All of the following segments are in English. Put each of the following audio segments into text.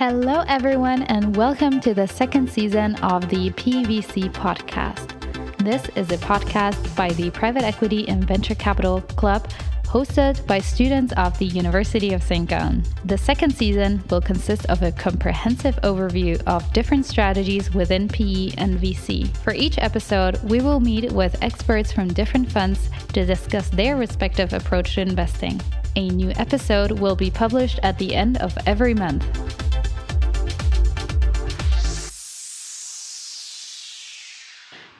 Hello, everyone, and welcome to the second season of the PVC podcast. This is a podcast by the Private Equity and Venture Capital Club, hosted by students of the University of St. Gallen. The second season will consist of a comprehensive overview of different strategies within PE and VC. For each episode, we will meet with experts from different funds to discuss their respective approach to investing. A new episode will be published at the end of every month.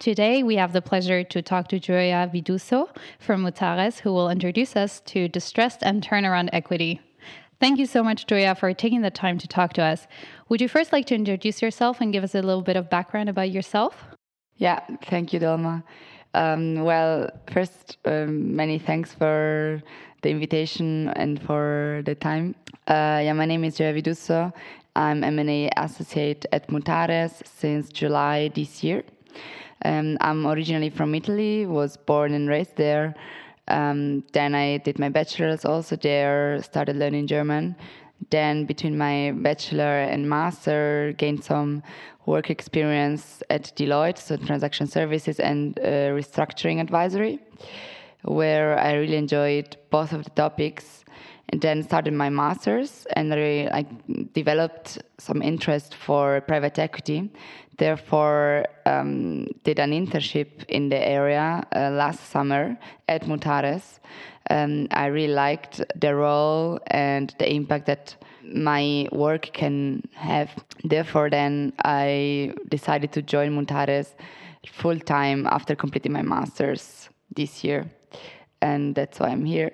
Today, we have the pleasure to talk to Gioia Viduso from Mutares, who will introduce us to distressed and turnaround equity. Thank you so much, Gioia, for taking the time to talk to us. Would you first like to introduce yourself and give us a little bit of background about yourself? Yeah, thank you, Delma. Um, well, first, um, many thanks for the invitation and for the time. Uh, yeah, my name is Gioia Viduso. I'm M&A associate at Mutares since July this year. Um, I'm originally from Italy, was born and raised there. Um, then I did my bachelor's also there, started learning German. Then between my bachelor and master, gained some work experience at Deloitte, so transaction services and uh, restructuring advisory, where I really enjoyed both of the topics. And then started my master's, and I, I developed some interest for private equity therefore um, did an internship in the area uh, last summer at Mutares. Um, I really liked the role and the impact that my work can have. Therefore, then I decided to join Mutares full time after completing my master's this year, and that's why I'm here.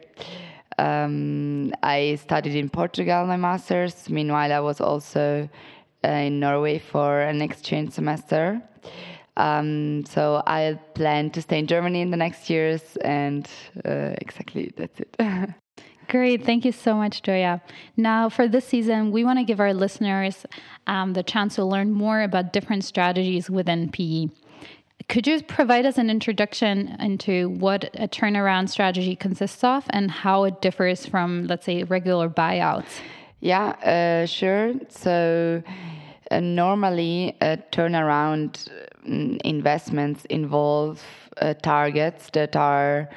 Um, I studied in Portugal my master's. Meanwhile, I was also uh, in Norway for an exchange semester. Um, so I plan to stay in Germany in the next years, and uh, exactly that's it. Great. Thank you so much, Gioia. Now, for this season, we want to give our listeners um, the chance to learn more about different strategies within PE. Could you provide us an introduction into what a turnaround strategy consists of and how it differs from, let's say, regular buyouts? Yeah, uh, sure. So, uh, normally, uh, turnaround mm, investments involve uh, targets that are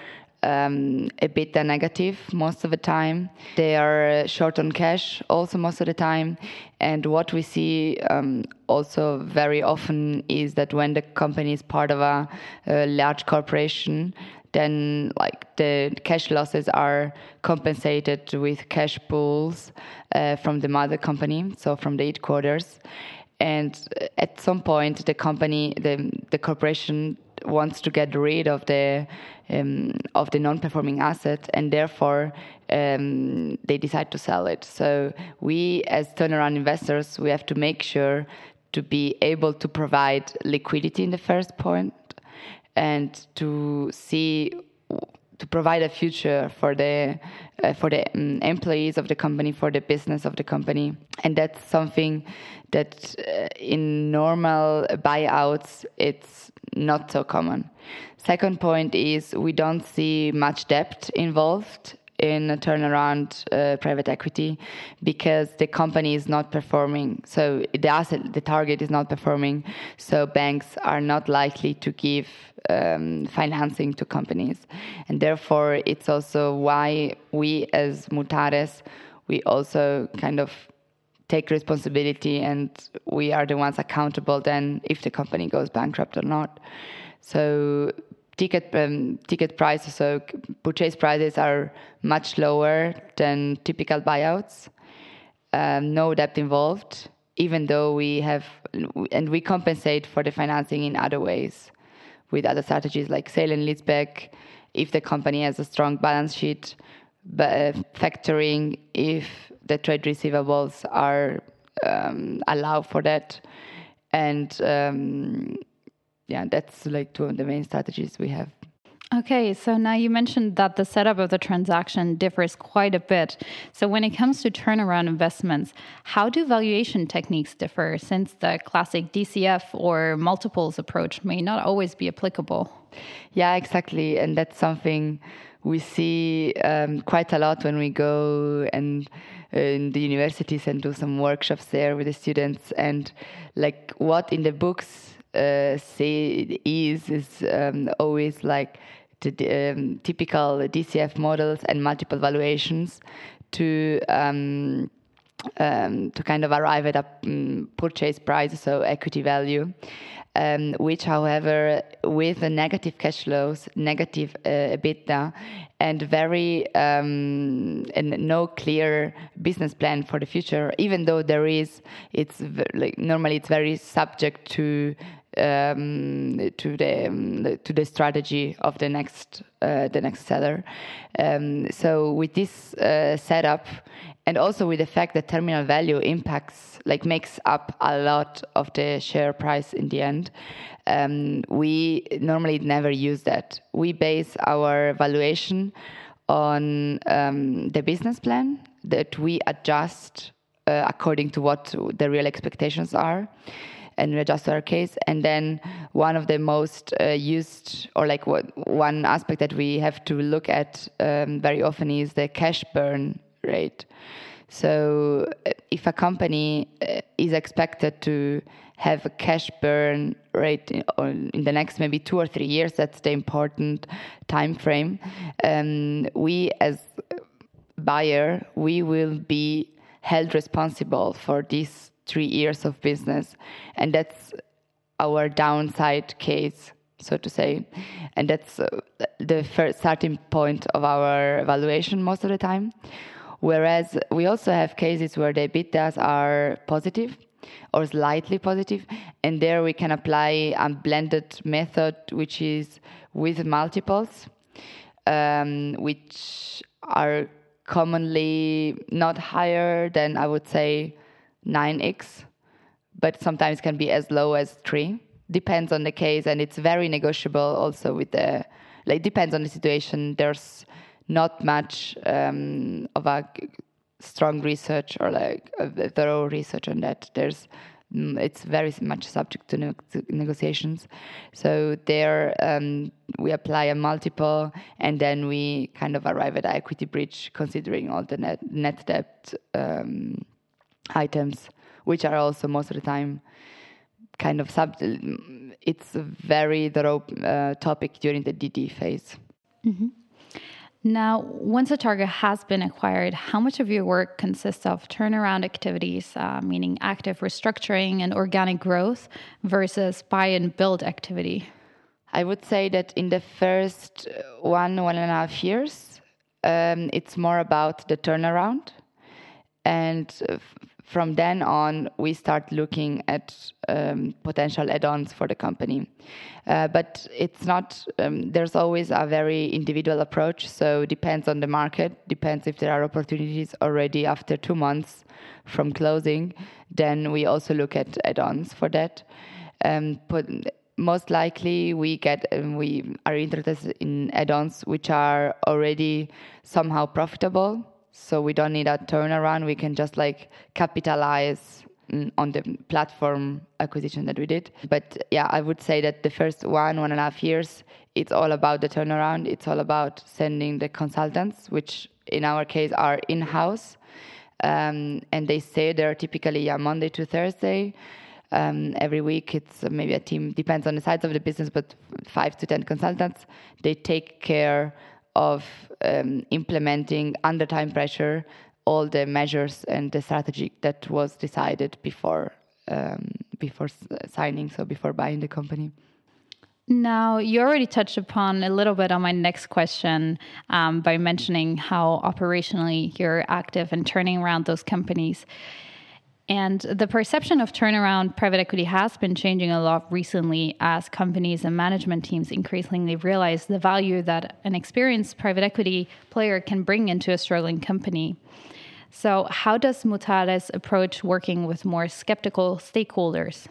um, a bit negative most of the time. They are short on cash also most of the time. And what we see um, also very often is that when the company is part of a, a large corporation, then like the cash losses are compensated with cash pools uh, from the mother company, so from the headquarters. And at some point, the company, the the corporation wants to get rid of the um, of the non-performing asset, and therefore um, they decide to sell it. So we, as turnaround investors, we have to make sure to be able to provide liquidity in the first point, and to see to provide a future for the uh, for the um, employees of the company for the business of the company. And that's something that uh, in normal buyouts it's not so common. Second point is we don't see much debt involved in a turnaround uh, private equity because the company is not performing. So the asset, the target is not performing. So banks are not likely to give um, financing to companies, and therefore it's also why we as Mutares we also kind of take responsibility and we are the ones accountable then if the company goes bankrupt or not. So ticket um, ticket prices, so purchase prices are much lower than typical buyouts. Um, no debt involved, even though we have, and we compensate for the financing in other ways, with other strategies like sale and leaseback, if the company has a strong balance sheet, but uh, factoring if the trade receivables are um, allow for that, and um, yeah, that's like two of the main strategies we have. Okay, so now you mentioned that the setup of the transaction differs quite a bit. So, when it comes to turnaround investments, how do valuation techniques differ since the classic DCF or multiples approach may not always be applicable? Yeah, exactly. And that's something we see um, quite a lot when we go and uh, in the universities and do some workshops there with the students and like what in the books uh, say is is um, always like the um, typical DCF models and multiple valuations to um, um, to kind of arrive at a um, purchase price, so equity value, um, which, however, with the negative cash flows, negative uh, EBITDA, and very um, and no clear business plan for the future, even though there is, it's like normally it's very subject to um, to the, um, to the strategy of the next uh, the next seller. Um, so with this uh, setup, and also with the fact that terminal value impacts like makes up a lot of the share price in the end, um, we normally never use that. We base our valuation on um, the business plan that we adjust uh, according to what the real expectations are and we adjust our case. And then one of the most uh, used, or like what, one aspect that we have to look at um, very often is the cash burn rate. So uh, if a company uh, is expected to have a cash burn rate in, in, the next maybe two or three years, that's the important time frame. Um, we as buyer, we will be held responsible for these three years of business. And that's our downside case, so to say. And that's uh, the first starting point of our evaluation most of the time. Whereas we also have cases where the EBITDAs are positive or slightly positive, and there we can apply a blended method, which is with multiples, um, which are commonly not higher than I would say 9x, but sometimes can be as low as 3. Depends on the case, and it's very negotiable also with the, like, depends on the situation. There's not much um, of a strong research or like a thorough research on that. There's mm, it's very much subject to, ne- to negotiations. So there um, we apply a multiple, and then we kind of arrive at equity bridge, considering all the net, net debt um, items, which are also most of the time kind of sub. It's a very thorough uh, topic during the DD phase. Mm-hmm. Now, once a target has been acquired, how much of your work consists of turnaround activities, uh, meaning active restructuring and organic growth, versus buy and build activity? I would say that in the first one, one and a half years, um, it's more about the turnaround. And from then on, we start looking at um, potential add-ons for the company. Uh, but it's not. Um, there's always a very individual approach. So it depends on the market. Depends if there are opportunities already after two months from closing. Then we also look at add-ons for that. Um, but most likely we get um, we are interested in add-ons which are already somehow profitable so we don't need a turnaround. We can just like capitalize mm, on the platform acquisition that we did. But yeah, I would say that the first one, one and a half years, it's all about the turnaround. It's all about sending the consultants, which in our case are in house. Um, and they stay there typically yeah, Monday to Thursday. Um, every week, it's maybe a team, depends on the size of the business, but five to 10 consultants. They take care of um, implementing under time pressure all the measures and the strategy that was decided before um, before signing, so before buying the company. Now, you already touched upon a little bit on my next question um, by mentioning how operationally you're active in turning around those companies. And the perception of turnaround private equity has been changing a lot recently as companies and management teams increasingly realize the value that an experienced private equity player can bring into a struggling company. So, how does Mutares approach working with more skeptical stakeholders?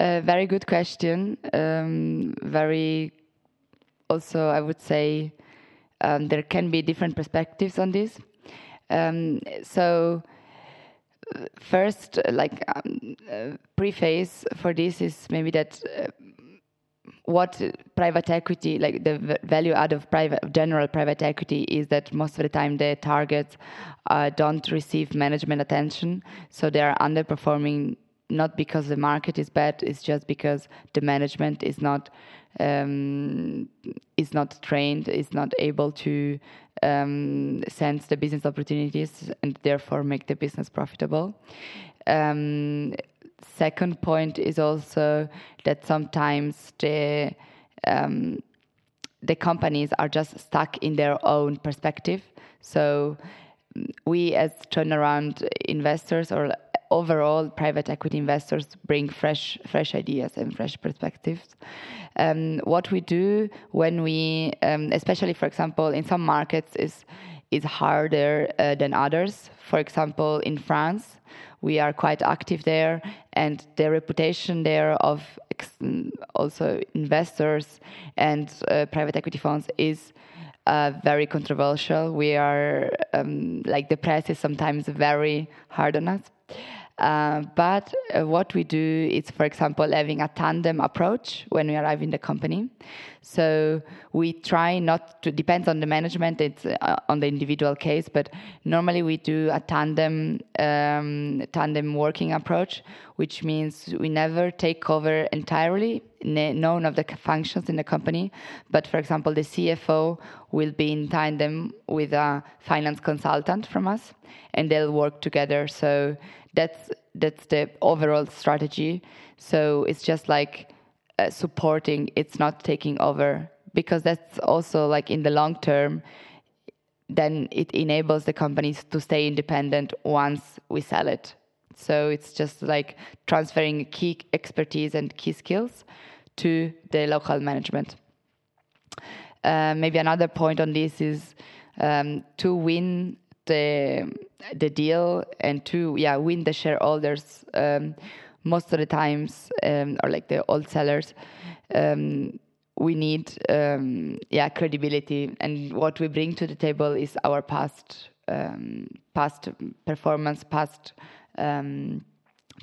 A very good question. Um, very, also, I would say um, there can be different perspectives on this. Um, so, first, like um, uh, preface for this is maybe that uh, what private equity, like the value add of private general private equity, is that most of the time the targets uh, don't receive management attention, so they are underperforming not because the market is bad, it's just because the management is not um, is not trained, is not able to um, sense the business opportunities and therefore make the business profitable. Um, second point is also that sometimes the um, the companies are just stuck in their own perspective. So we as turnaround investors or overall private equity investors bring fresh fresh ideas and fresh perspectives um, what we do when we um, especially for example in some markets is is harder uh, than others for example in france we are quite active there and the reputation there of also investors and uh, private equity funds is uh, very controversial. We are um, like the press is sometimes very hard on us. Uh, but uh, what we do is, for example, having a tandem approach when we arrive in the company. So we try not to depends on the management. It's uh, on the individual case, but normally we do a tandem um, tandem working approach, which means we never take over entirely none of the functions in the company. But for example, the CFO will be in tandem with a finance consultant from us, and they'll work together. So that's that's the overall strategy. So it's just like uh, supporting. It's not taking over because that's also like in the long term. Then it enables the companies to stay independent once we sell it. So it's just like transferring key expertise and key skills to the local management. Uh, maybe another point on this is um, to win the the deal and to yeah win the shareholders um, most of the times um, or like the old sellers um, we need um, yeah credibility and what we bring to the table is our past um, past performance past um,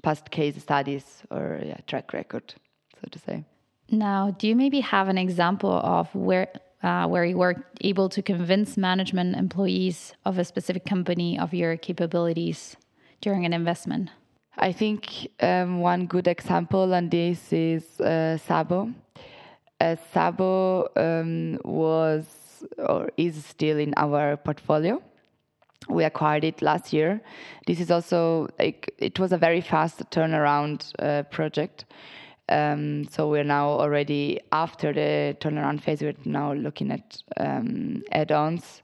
past case studies or yeah, track record so to say now do you maybe have an example of where uh, where you were able to convince management employees of a specific company of your capabilities during an investment? I think um, one good example on this is uh, Sabo. Uh, Sabo um, was or is still in our portfolio. We acquired it last year. This is also like it was a very fast turnaround uh, project um, so we're now already after the turnaround phase. We're now looking at um, add-ons.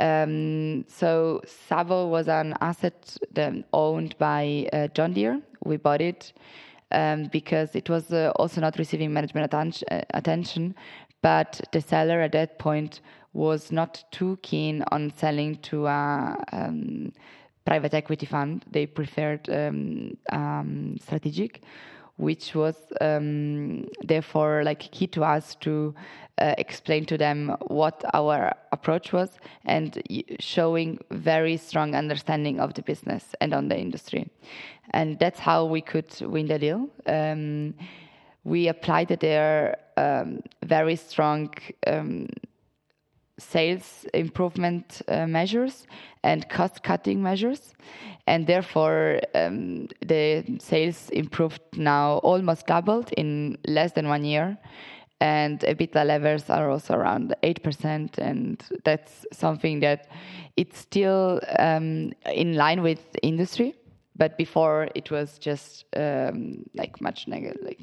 Um, so Sabo was an asset owned by uh, John Deere. We bought it um, because it was uh, also not receiving management atten- uh, attention, but the seller at that point was not too keen on selling to a um, private equity fund. They preferred um, um, strategic which was um, therefore like key to us to uh, explain to them what our approach was and showing very strong understanding of the business and on the industry. And that's how we could win the deal. Um, we applied their um, very strong um, sales improvement uh, measures and cost cutting measures. And therefore um, the sales improved now almost doubled in less than one year. And EBITDA levels are also around 8% and that's something that it's still um, in line with industry. But before it was just um, like much negative like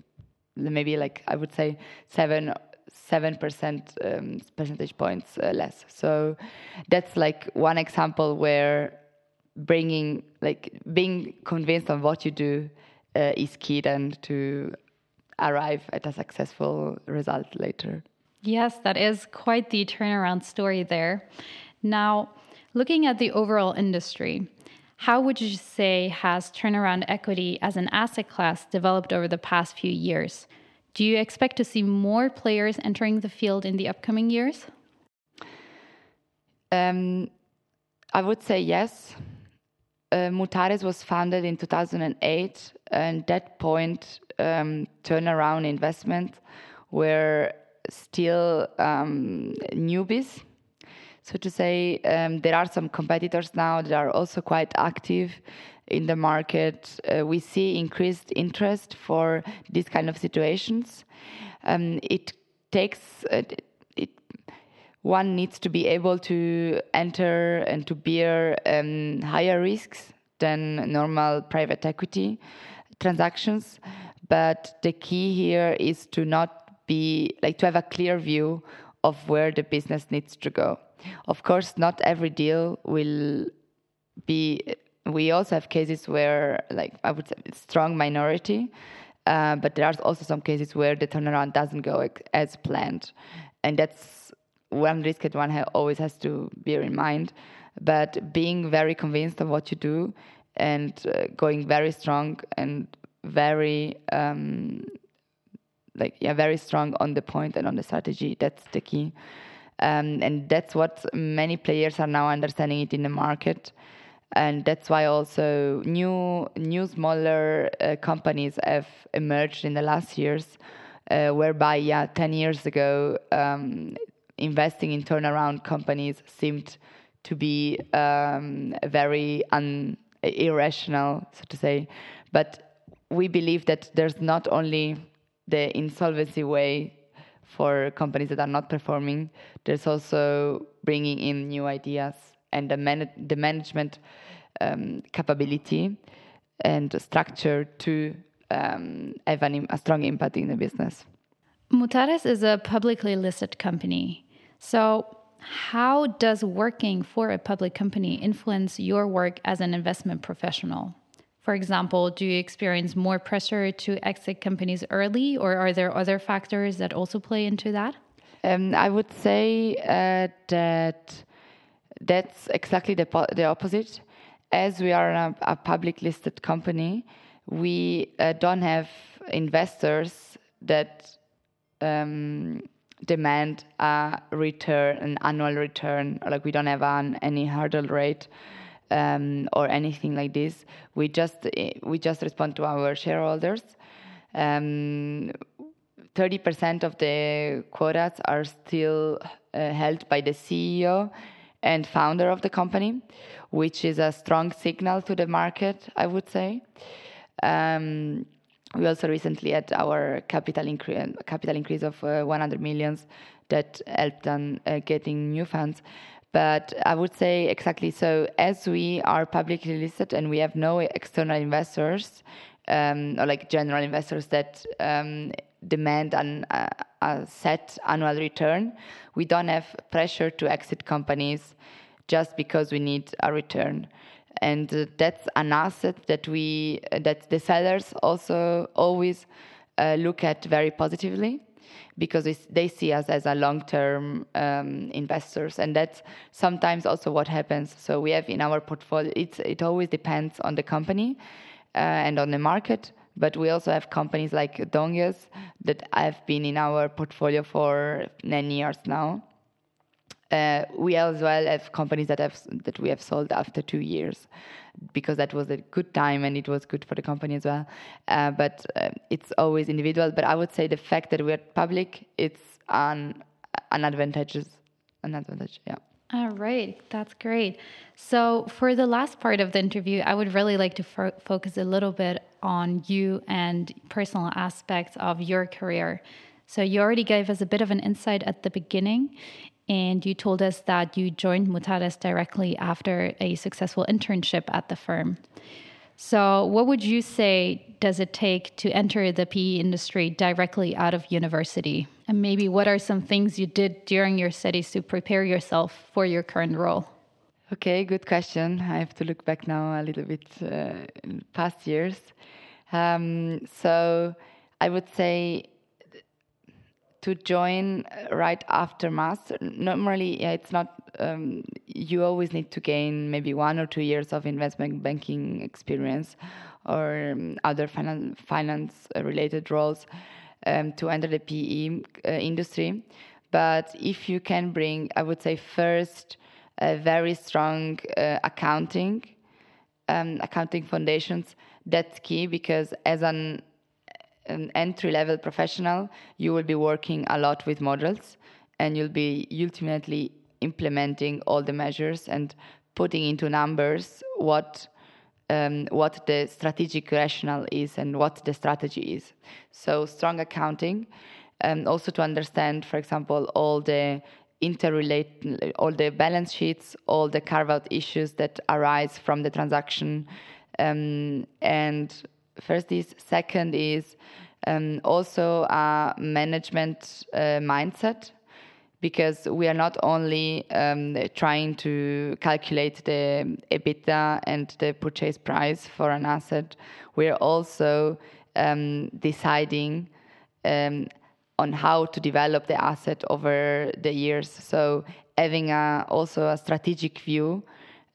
maybe like i would say 7 seven percent um, percentage points uh, less. So that's like one example where bringing like being convinced on what you do uh, is key then to arrive at a successful result later. Yes, that is quite the turnaround story there. Now, looking at the overall industry, how would you say has turnaround equity as an asset class developed over the past few years? Do you expect to see more players entering the field in the upcoming years? Um, I would say yes. Uh, Mutares was founded in 2008, and that point, um, turnaround investment were still um, newbies. So to say, um, there are some competitors now that are also quite active in the market. Uh, we see increased interest for these kind of situations. Um, it takes uh, it. One needs to be able to enter and to bear um, higher risks than normal private equity transactions. But the key here is to not be like to have a clear view of where the business needs to go. Of course, not every deal will be. We also have cases where, like I would say, strong minority, uh, but there are also some cases where the turnaround doesn't go as planned, and that's one risk that one always has to bear in mind. But being very convinced of what you do and uh, going very strong and very um, like yeah very strong on the point and on the strategy that's the key. Um, and that's what many players are now understanding it in the market and that's why also new new smaller uh, companies have emerged in the last years uh, whereby yeah 10 years ago um, investing in turnaround companies seemed to be um, very un- irrational so to say. But we believe that there's not only the insolvency way for companies that are not performing, there's also bringing in new ideas. And the, man- the management um, capability and structure to um, have an, a strong impact in the business. Mutares is a publicly listed company. So, how does working for a public company influence your work as an investment professional? For example, do you experience more pressure to exit companies early, or are there other factors that also play into that? Um, I would say uh, that that's exactly the, the opposite. As we are a, a public listed company, we uh, don't have investors that um, demand a return, an annual return. Like we don't have an, any hurdle rate um, or anything like this. We just eh, we just respond to our shareholders. Um, 30% of the quotas are still uh, held by the CEO and founder of the company, which is a strong signal to the market, I would say. Um, we also recently had our capital, incre- capital increase of uh, 100 millions that helped on uh, getting new funds. But I would say exactly so. As we are publicly listed and we have no external investors um, or like general investors that um, demand an, uh, a set annual return, we don't have pressure to exit companies just because we need a return. And uh, that's an asset that we that the sellers also always uh, look at very positively because they see us as a long-term um, investors, and that's sometimes also what happens. So we have in our portfolio. It's it always depends on the company uh, and on the market, but we also have companies like Donges that have been in our portfolio for nine years now. Uh, we as well have companies that have that we have sold after two years because that was a good time and it was good for the company as well. Uh, but uh, it's always individual. But I would say the fact that we're public, it's an an advantage. An advantage, yeah. All right, that's great. So, for the last part of the interview, I would really like to fo focus a little bit on you and personal aspects of your career. So, you already gave us a bit of an insight at the beginning and you told us that you joined Mutares directly after a successful internship at the firm. So, what would you say does it take to enter the PE industry directly out of university? And maybe what are some things you did during your studies to prepare yourself for your current role? Okay, good question. I have to look back now a little bit uh, in past years. Um, so, I would say to join right after master. Normally, yeah, it's not. Um, you always need to gain maybe one or two years of investment banking experience or um, other finance finance related roles um, to enter the PE uh, industry. But if you can bring, I would say first a very strong uh, accounting um, accounting foundations. That's key because as an an entry level professional, you will be working a lot with models and you'll be ultimately implementing all the measures and putting into numbers what um, what the strategic rationale is and what the strategy is. So strong accounting, um, also to understand, for example, all the interrelate, all the balance sheets, all the carve out issues that arise from the transaction, um, and first is second is um, also a management uh, mindset because we are not only um, trying to calculate the EBITDA and the purchase price for an asset, we are also um, deciding um, on how to develop the asset over the years. So having a, also a strategic view,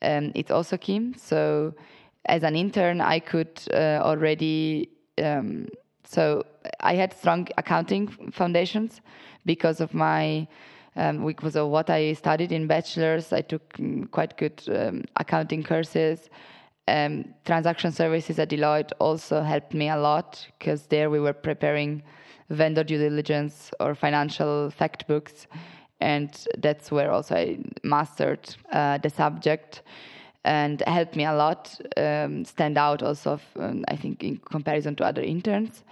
um, it's also key. So as an intern, I could uh, already um, so I had strong accounting foundations because of my um, because of what I studied in bachelor's. I took mm, quite good um, accounting courses. Um, transaction services at Deloitte also helped me a lot because there we were preparing vendor due diligence or financial fact books, and that's where also I mastered uh, the subject and helped me a lot um, stand out also um, i think in comparison to other interns.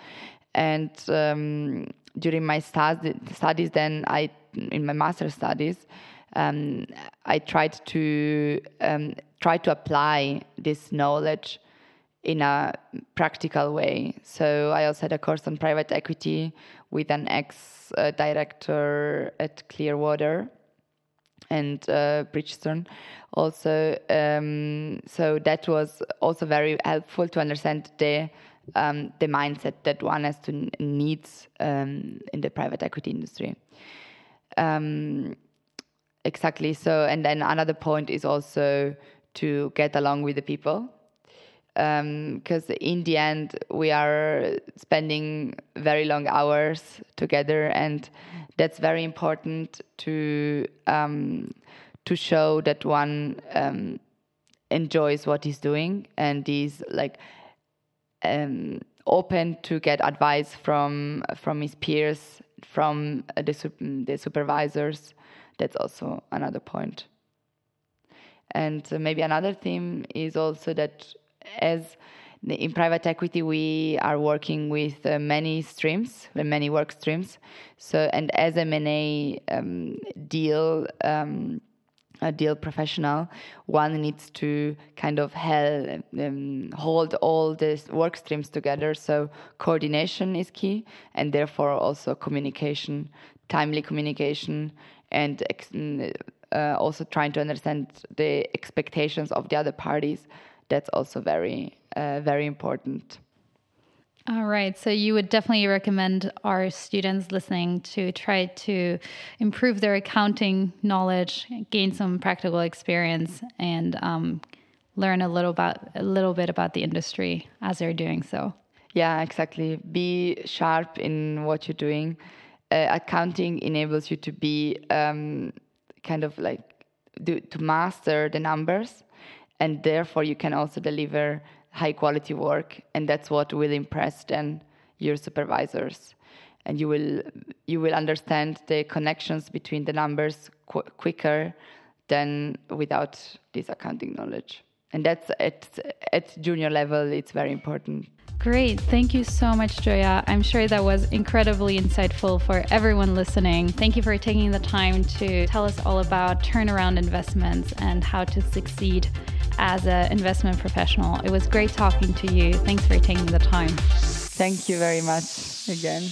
And um, during my studies then i in my master studies um, i tried to um, try to apply this knowledge in a practical way so i also had a course on private equity with an ex uh, director at clearwater and uh, Bridgestone also. Um, so that was also very helpful to understand the um, the mindset that one has to needs um, in the private equity industry. Um, exactly. So, and then another point is also to get along with the people because um, in the end we are spending very long hours together and that's very important to um, to show that one um, enjoys what he's doing and is like um, open to get advice from from his peers from the, the supervisors that's also another point. point and maybe another theme is also that as in private equity we are working with uh, many streams uh, many work streams. So and as m&a um, deal um, a deal professional one needs to kind of held, um, hold all these work streams together. So coordination is key and therefore also communication timely communication and mm, uh, also trying to understand the expectations of the other parties that's also very uh, very important. All right. So you would definitely recommend our students listening to try to improve their accounting knowledge, gain some practical experience, and um, learn a little about a little bit about the industry as they're doing so. Yeah, exactly. Be sharp in what you're doing. Uh, accounting enables you to be um, kind of like do, to master the numbers and therefore you can also deliver high quality work and that's what will impress then your supervisors and you will you will understand the connections between the numbers qu quicker than without this accounting knowledge and that's at at junior level it's very important Great. Thank you so much, Gioia. I'm sure that was incredibly insightful for everyone listening. Thank you for taking the time to tell us all about turnaround investments and how to succeed as an investment professional. It was great talking to you. Thanks for taking the time. Thank you very much again.